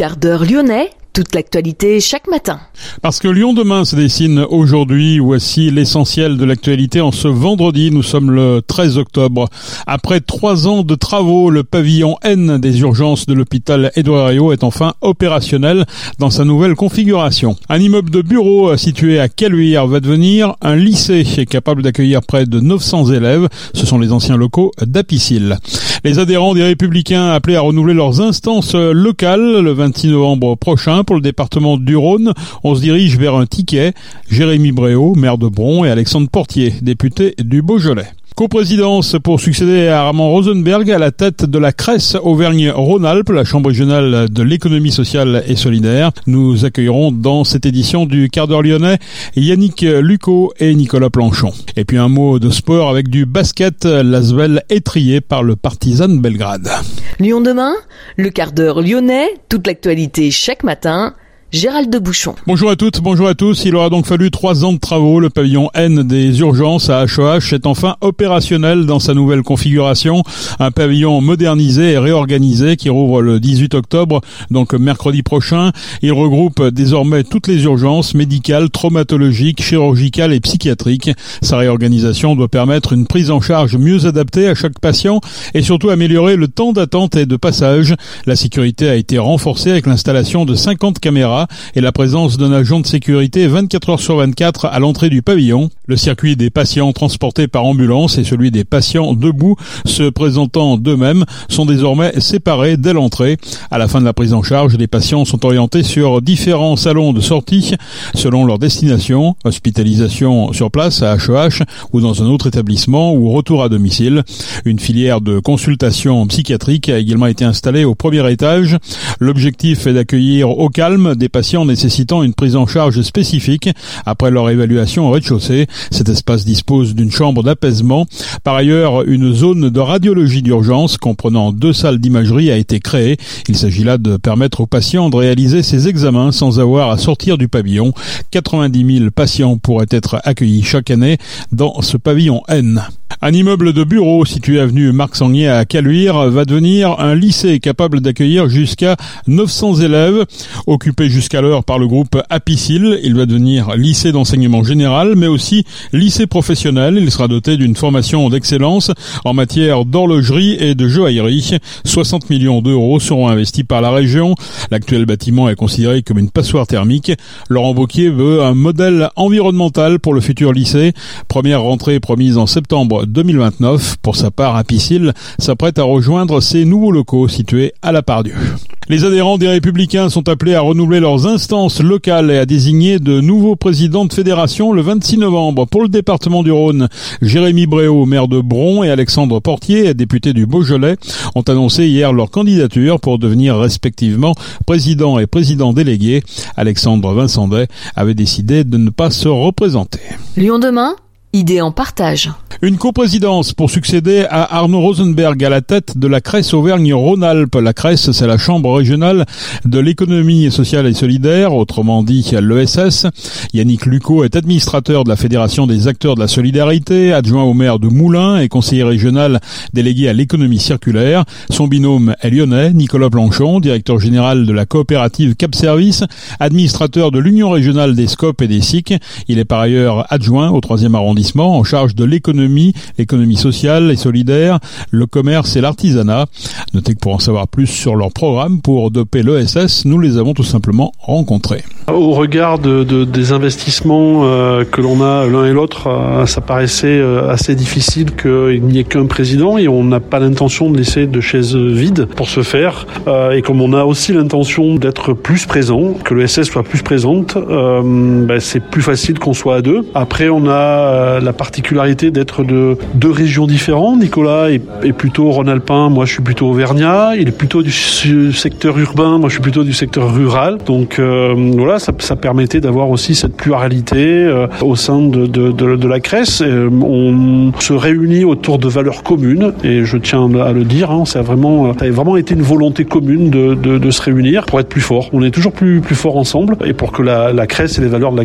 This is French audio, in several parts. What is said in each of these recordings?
Quart d'heure lyonnais toute l'actualité chaque matin. Parce que Lyon demain se dessine aujourd'hui, voici l'essentiel de l'actualité en ce vendredi, nous sommes le 13 octobre. Après trois ans de travaux, le pavillon N des urgences de l'hôpital Édouard est enfin opérationnel dans sa nouvelle configuration. Un immeuble de bureau situé à Caluire va devenir un lycée capable d'accueillir près de 900 élèves. Ce sont les anciens locaux d'Apicil. Les adhérents des Républicains appelés à renouveler leurs instances locales le 26 novembre prochain pour le département du Rhône. On se dirige vers un ticket. Jérémy Bréau, maire de Bron, et Alexandre Portier, député du Beaujolais. Co-présidence pour succéder à Armand Rosenberg à la tête de la Cresse Auvergne-Rhône-Alpes, la Chambre régionale de l'économie sociale et solidaire. Nous accueillerons dans cette édition du quart d'heure lyonnais Yannick Lucot et Nicolas Planchon. Et puis un mot de sport avec du basket, l'Asvel étrié par le Partizan Belgrade. Lyon demain, le quart d'heure lyonnais, toute l'actualité chaque matin Gérald de Bouchon. Bonjour à toutes, bonjour à tous. Il aura donc fallu trois ans de travaux. Le pavillon N des urgences à HOH est enfin opérationnel dans sa nouvelle configuration. Un pavillon modernisé et réorganisé qui rouvre le 18 octobre, donc mercredi prochain. Il regroupe désormais toutes les urgences médicales, traumatologiques, chirurgicales et psychiatriques. Sa réorganisation doit permettre une prise en charge mieux adaptée à chaque patient et surtout améliorer le temps d'attente et de passage. La sécurité a été renforcée avec l'installation de 50 caméras et la présence d'un agent de sécurité 24 heures sur 24 à l'entrée du pavillon. Le circuit des patients transportés par ambulance et celui des patients debout se présentant d'eux-mêmes sont désormais séparés dès l'entrée. À la fin de la prise en charge, les patients sont orientés sur différents salons de sortie selon leur destination, hospitalisation sur place à HEH ou dans un autre établissement ou retour à domicile. Une filière de consultation psychiatrique a également été installée au premier étage. L'objectif est d'accueillir au calme des patients nécessitant une prise en charge spécifique après leur évaluation au rez-de-chaussée. Cet espace dispose d'une chambre d'apaisement. Par ailleurs, une zone de radiologie d'urgence comprenant deux salles d'imagerie a été créée. Il s'agit là de permettre aux patients de réaliser ces examens sans avoir à sortir du pavillon. 90 000 patients pourraient être accueillis chaque année dans ce pavillon N. Un immeuble de bureau situé avenue Marc Sangnier à Caluire va devenir un lycée capable d'accueillir jusqu'à 900 élèves. Occupé jusqu'alors par le groupe Apicil, il va devenir lycée d'enseignement général, mais aussi lycée professionnel. Il sera doté d'une formation d'excellence en matière d'horlogerie et de joaillerie. 60 millions d'euros seront investis par la région. L'actuel bâtiment est considéré comme une passoire thermique. Laurent Wauquiez veut un modèle environnemental pour le futur lycée. Première rentrée promise en septembre 2029. Pour sa part, Apicil s'apprête à rejoindre ses nouveaux locaux situés à la Pardieu. Les adhérents des Républicains sont appelés à renouveler leurs instances locales et à désigner de nouveaux présidents de fédération le 26 novembre. Pour le département du Rhône, Jérémy Bréau, maire de Bron, et Alexandre Portier, député du Beaujolais, ont annoncé hier leur candidature pour devenir respectivement président et président délégué. Alexandre Vincendet avait décidé de ne pas se représenter. Lyon demain Idée en partage. Une coprésidence pour succéder à Arnaud Rosenberg à la tête de la Cresse Auvergne-Rhône-Alpes. La Cresse, c'est la chambre régionale de l'économie sociale et solidaire, autrement dit l'ESS. Yannick Lucot est administrateur de la Fédération des acteurs de la solidarité, adjoint au maire de Moulins et conseiller régional délégué à l'économie circulaire. Son binôme est lyonnais, Nicolas Blanchon, directeur général de la coopérative Cap Service, administrateur de l'Union régionale des SCOP et des SIC. Il est par ailleurs adjoint au troisième arrondissement en charge de l'économie, l'économie sociale et solidaire, le commerce et l'artisanat. Notez que pour en savoir plus sur leur programme pour doper l'ESS, nous les avons tout simplement rencontrés. Au regard de, des investissements euh, que l'on a l'un et l'autre, euh, ça paraissait euh, assez difficile qu'il n'y ait qu'un président et on n'a pas l'intention de laisser de chaises vides pour ce faire. et comme on a aussi l'intention d'être plus présent, que l'ESS soit plus présente, ben, c'est plus facile qu'on soit à deux. Après, on a la particularité d'être de deux régions différentes. Nicolas est, plutôt rhône-alpin, moi je suis plutôt auvergnat. Il est plutôt du secteur urbain, moi je suis plutôt du secteur rural. Donc euh, voilà, ça, permettait d'avoir aussi cette pluralité euh, au sein de, de, la Cresse. on se réunit autour de valeurs communes et je tiens à le dire, hein, ça, a vraiment, ça vraiment été une volonté commune de, se réunir pour être plus fort. On est toujours plus, plus fort ensemble et pour que la, la Cresse et les valeurs de la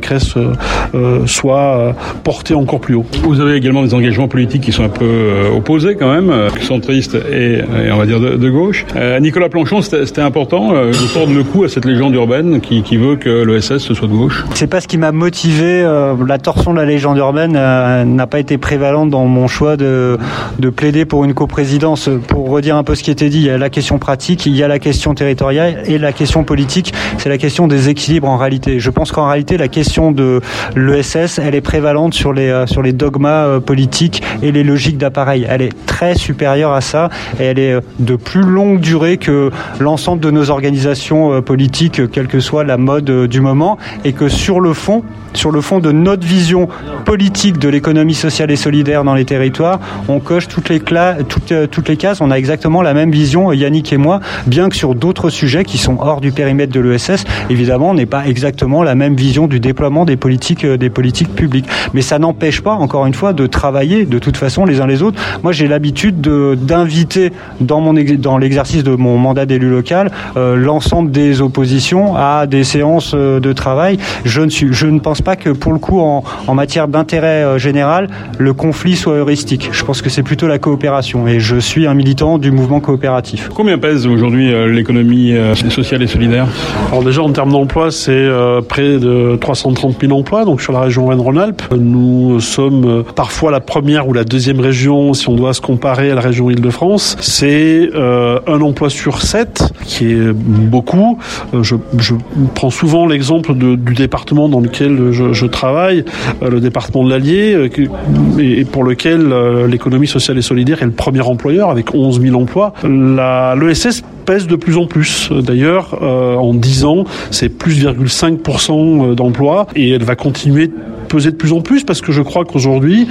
euh, soient portées encore encore plus haut. Vous avez également des engagements politiques qui sont un peu opposés quand même, centristes et, et on va dire de, de gauche. Nicolas Planchon, c'était important de tordre le coup à cette légende urbaine qui, qui veut que l'ESS soit de gauche. C'est pas ce qui m'a motivé. la torsion de la légende urbaine n'a pas été prévalente dans mon choix de, de plaider pour une coprésidence. Pour redire un peu ce qui était dit, il y a la question pratique, il y a la question territoriale et la question politique, c'est la question des équilibres en réalité. Je pense qu'en réalité, la question de l'ESS, elle est prévalente sur les, euh, sur les dogmas euh, politiques et les logiques d'appareil. Elle est très supérieure à ça et elle est euh, de plus longue durée que l'ensemble de nos organisations politiques, quelle que soit la mode du moment, et que sur le fond, sur le fond de notre vision politique de l'économie sociale et solidaire dans les territoires, on coche toutes les, les cases, on a exactement la même vision, Yannick et moi, bien que sur d'autres sujets qui sont hors du périmètre de l'ESS, évidemment, on n'est pas exactement la même vision du déploiement des politiques, euh, des politiques publiques. Mais ça n'empêche pas, encore une fois, de travailler de toute façon les uns les autres. Moi, j'ai l'habitude d'inviter dans, l'exercice de mon mandat d'élu local euh, l'ensemble des oppositions à des séances euh, de travail. Je ne, suis, je ne pense pas que pour le coup, en, en matière d'intérêt général, le conflit soit heuristique. Je pense que c'est plutôt la coopération. Et je suis un militant du mouvement coopératif. Combien pèse aujourd'hui l'économie sociale et solidaire? Alors déjà, en termes d'emploi, c'est euh, près de 330 000 emplois, donc sur la région Rhône-Rhône-Alpes. Nous sommes euh, parfois la première ou la deuxième région, si on doit se comparer à la région Île-de-France. C'est euh, un emploi sur sept, qui est beaucoup. Je, je prends souvent l'exemple du département dans lequel je, travaille, le département de l'Allier, et pour lequel l'économie sociale et solidaire est le premier employeur, avec 11 000 emplois. L'ESS pèse de plus en plus. D'ailleurs, en 10 ans, c'est plus 5% euh, d'emplois et elle va continuer peser de plus en plus parce que je crois qu'aujourd'hui,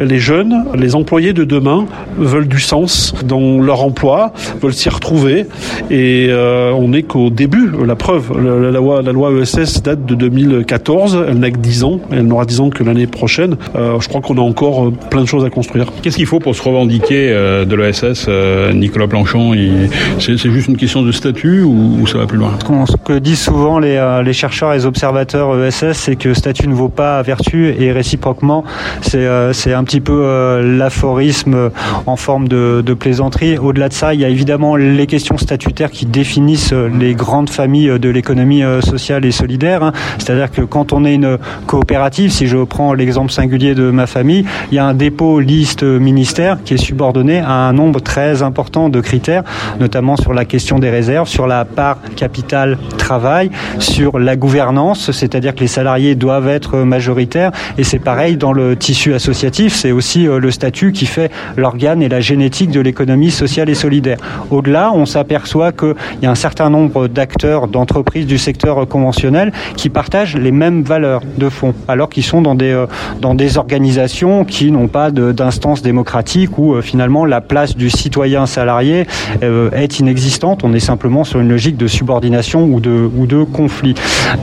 les jeunes, les employés de demain veulent du sens dans leur emploi, veulent s'y retrouver et euh, on n'est qu'au début. La preuve, la, loi, la loi ESS date de 2014, elle n'a que 10 ans, elle n'aura 10 ans que l'année prochaine. Euh, je crois qu'on a encore euh, plein de choses à construire. Qu'est-ce qu'il faut pour se revendiquer de l'ESS, Nicolas Planchon? C'est juste une question de statut ou, ça va plus loin? Ce que disent souvent les, les chercheurs et les observateurs ESS, c'est que statut ne vaut pas et réciproquement, c'est euh, c'est un petit peu euh, l'aphorisme en forme de, plaisanterie. Au-delà de ça, il y a évidemment les questions statutaires qui définissent les grandes familles de l'économie euh, sociale et solidaire. Hein. C'est-à-dire que quand on est une coopérative, si je prends l'exemple singulier de ma famille, il y a un dépôt liste ministère qui est subordonné à un nombre très important de critères, notamment sur la question des réserves, sur la part capital travail, sur la gouvernance, c'est-à-dire que les salariés doivent être majoritaires et c'est pareil dans le tissu associatif, c'est aussi euh, le statut qui fait l'organe et la génétique de l'économie sociale et solidaire. Au-delà, on s'aperçoit qu'il y a un certain nombre d'acteurs, d'entreprises du secteur conventionnel qui partagent les mêmes valeurs de fond, alors qu'ils sont dans des, euh, dans des organisations qui n'ont pas d'instance démocratique où euh, finalement la place du citoyen salarié est inexistante. On est simplement sur une logique de subordination ou de, ou de conflit.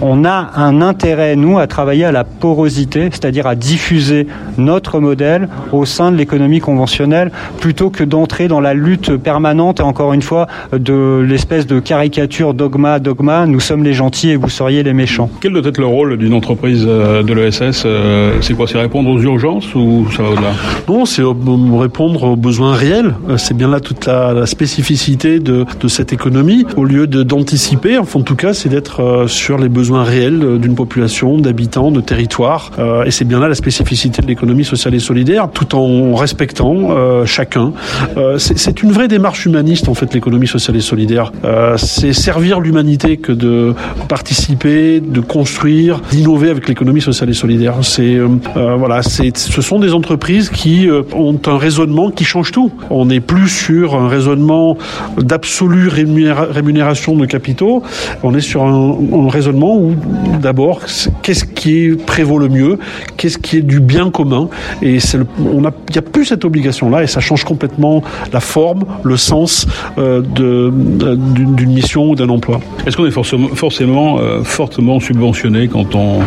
On a un intérêt, nous, à travailler à la porosité c'est-à-dire à diffuser notre modèle au sein de l'économie conventionnelle, plutôt que d'entrer dans la lutte permanente, et encore une fois, de l'espèce de caricature dogma, dogma, nous sommes les gentils et vous seriez les méchants. Quel doit être le rôle d'une entreprise euh, de l'ESS euh, C'est quoi C'est répondre aux urgences ou ça va au-delà? Non, c'est répondre aux besoins réels. Euh, c'est bien là toute la, spécificité de, de, cette économie. Au lieu d'anticiper, enfin, en tout cas, c'est d'être sur les besoins réels d'une population, d'habitants, de territoires euh, et c'est bien là la spécificité de l'économie sociale et solidaire, tout en respectant euh, chacun. Euh, c'est une vraie démarche humaniste en fait l'économie sociale et solidaire. c'est servir l'humanité que de participer, de construire, d'innover avec l'économie sociale et solidaire. C'est voilà, ce sont des entreprises qui ont un raisonnement qui change tout. On n'est plus sur un raisonnement d'absolue rémunération de capitaux. On est sur un, raisonnement où d'abord qu'est-ce qui prévaut le mieux, qu'est-ce qui est du bien commun. Et il n'y a plus cette obligation-là et ça change complètement la forme, le sens euh, euh, d'une mission ou d'un emploi. Est-ce qu'on est forcément, forcément euh, fortement subventionné quand on,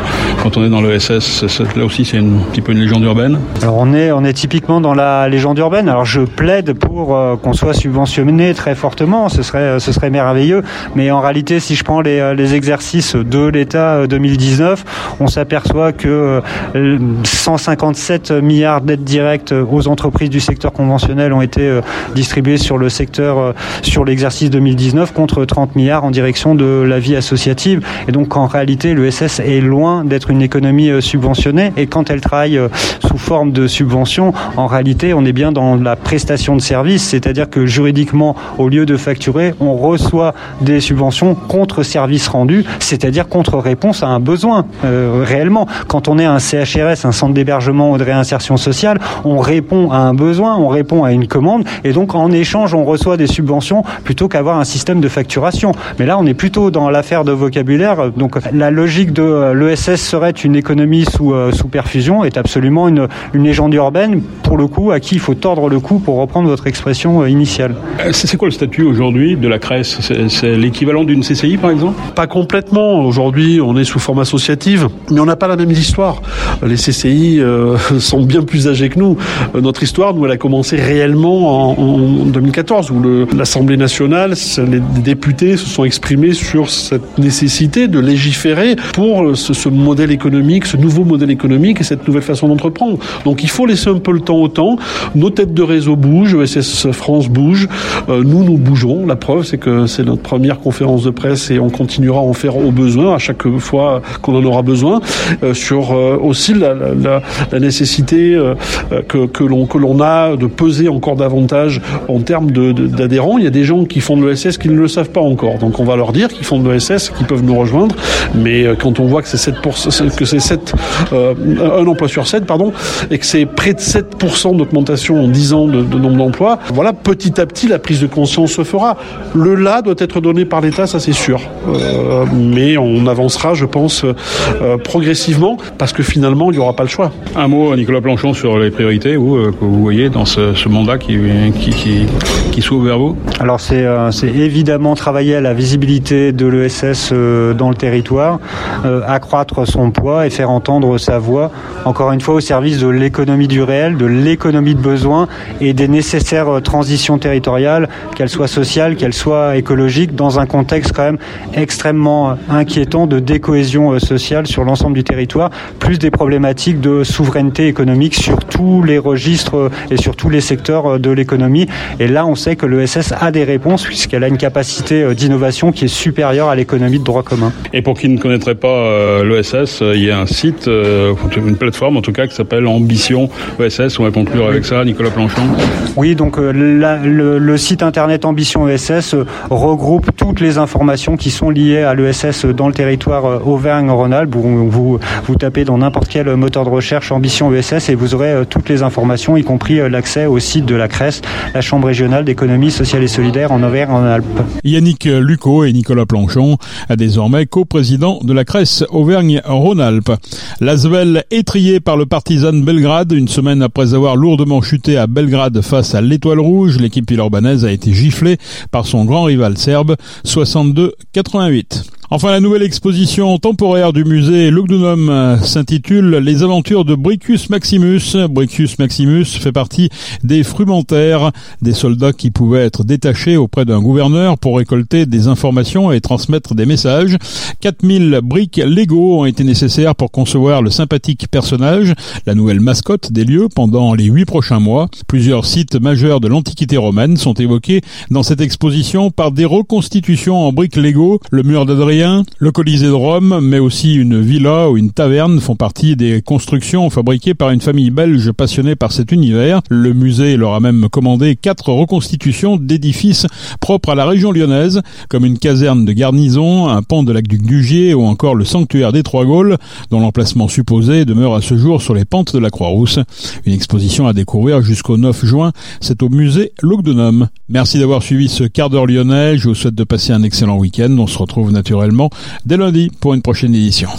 quand on est dans l'ESS Là aussi, c'est un petit peu une légende urbaine? Alors on est, on est typiquement dans la légende urbaine. Alors je plaide pour qu'on soit subventionné très fortement, ce serait, ce serait merveilleux. Mais en réalité, si je prends les, les exercices de l'État 2019, on s'aperçoit que que 157 milliards d'aides directes aux entreprises du secteur conventionnel ont été distribuées sur le secteur sur l'exercice 2019 contre 30 milliards en direction de la vie associative. Et donc en réalité, l'ESS est loin d'être une économie subventionnée et quand elle travaille sous forme de subvention, en réalité, on est bien dans la prestation de services, c'est-à-dire que juridiquement, au lieu de facturer, on reçoit des subventions contre services rendus, c'est-à-dire contre réponse à un besoin euh, réellement. Quand on est un CHRS, un centre d'hébergement ou de réinsertion sociale, on répond à un besoin, on répond à une commande, et donc en échange, on reçoit des subventions plutôt qu'avoir un système de facturation. Mais là, on est plutôt dans l'affaire de vocabulaire. Donc la logique de l'ESS serait une économie sous, euh, sous perfusion est absolument une, une légende urbaine, pour le coup, à qui il faut tordre le cou pour reprendre votre expression euh, initiale. C'est quoi le statut aujourd'hui de la CRES? C'est l'équivalent d'une CCI, par exemple? Pas complètement. Aujourd'hui, on est sous forme associative, mais on n'a pas la même histoire. Les CCI euh, sont bien plus âgés que nous. Notre histoire, nous, elle a commencé réellement en, 2014, où l'Assemblée nationale, les députés se sont exprimés sur cette nécessité de légiférer pour ce, ce modèle économique, ce nouveau modèle économique et cette nouvelle façon d'entreprendre. Donc il faut laisser un peu le temps au temps. Nos têtes de réseau bougent, ESS France bouge, euh, nous, nous bougeons. La preuve, c'est que c'est notre première conférence de presse et on continuera à en faire au besoin à chaque fois qu'on en aura besoin. Euh, sur euh, aussi la, la, la nécessité que, que l'on que l'on a de peser encore davantage en termes d'adhérents. Il y a des gens qui font de l'ESS qui ne le savent pas encore. Donc on va leur dire qu'ils font de l'ESS, qu'ils peuvent nous rejoindre. Mais quand on voit que c'est 7 que c'est 7 un emploi sur 7 pardon et que c'est près de 7% d'augmentation en 10 ans de, nombre d'emplois, voilà petit à petit la prise de conscience se fera. Le là doit être donné par l'État, ça c'est sûr. Euh, mais on avancera, je pense, euh, progressivement, parce que finalement, il n'y aura pas le choix. Un mot, Nicolas Planchon, sur les priorités vous, euh, que vous voyez dans ce, ce mandat qui, qui, qui, qui s'ouvre vers vous? Alors c'est évidemment travailler à la visibilité de l'ESS dans le territoire, accroître son poids et faire entendre sa voix, encore une fois, au service de l'économie du réel, de l'économie de besoin et des nécessaires transitions territoriales, qu'elles soient sociales, qu'elles soient écologiques, dans un contexte quand même extrêmement inquiétant de décohésion euh, sociale sur l'ensemble du territoire, plus des problématiques de souveraineté économique sur tous les registres euh, et sur tous les secteurs euh, de l'économie. Et là, on sait que l'ESS a des réponses puisqu'elle a une capacité d'innovation qui est supérieure à l'économie de droit commun. Et pour qui ne connaîtrait pas l'ESS, il y a un site, une plateforme en tout cas, qui s'appelle Ambition ESS. On va conclure avec ça, Nicolas Planchon. Oui, donc la, le, le, site internet Ambition ESS regroupe toutes les informations qui sont liées à l'ESS dans le territoire euh, Auvergne-Rhône-Alpes. Vous, vous, vous, dans n'importe quel moteur de recherche Ambition ESS et vous aurez euh, toutes les informations, y compris euh, l'accès au site de la CRES, la Chambre régionale d'économie sociale et solidaire en Auvergne-Rhône-Alpes. Yannick Lucot et Nicolas Planchon, désormais co-président de la CRES Auvergne-Rhône-Alpes. L'Asvel étrié par le partisan Belgrade une semaine après avoir lourdement chuté à Belgrade face à l'Étoile Rouge. L'équipe villeurbanaise a été giflée par son grand rival serbe 62-88. Enfin, la nouvelle exposition temporaire du musée Lugdunum s'intitule Les aventures de Bricus Maximus. Bricus Maximus fait partie des frumentaires, des soldats qui pouvaient être détachés auprès d'un gouverneur pour récolter des informations et transmettre des messages. 4000 briques Lego ont été nécessaires pour concevoir le sympathique personnage, la nouvelle mascotte des lieux pendant les huit prochains mois. Plusieurs sites majeurs de l'Antiquité romaine sont évoqués dans cette exposition par des reconstitutions en briques Lego, le mur le Colisée de Rome, mais aussi une villa ou une taverne font partie des constructions fabriquées par une famille belge passionnée par cet univers. Le musée leur a même commandé quatre reconstitutions d'édifices propres à la région lyonnaise, comme une caserne de garnison, un pont de l'aqueduc d'Ugier ou encore le sanctuaire des Trois Gaules, dont l'emplacement supposé demeure à ce jour sur les pentes de la Croix-Rousse. Une exposition à découvrir jusqu'au 9 juin, c'est au musée Lugdunum. Merci d'avoir suivi ce quart d'heure lyonnais, je vous souhaite de passer un excellent week-end, on se retrouve naturellement dès lundi pour une prochaine édition.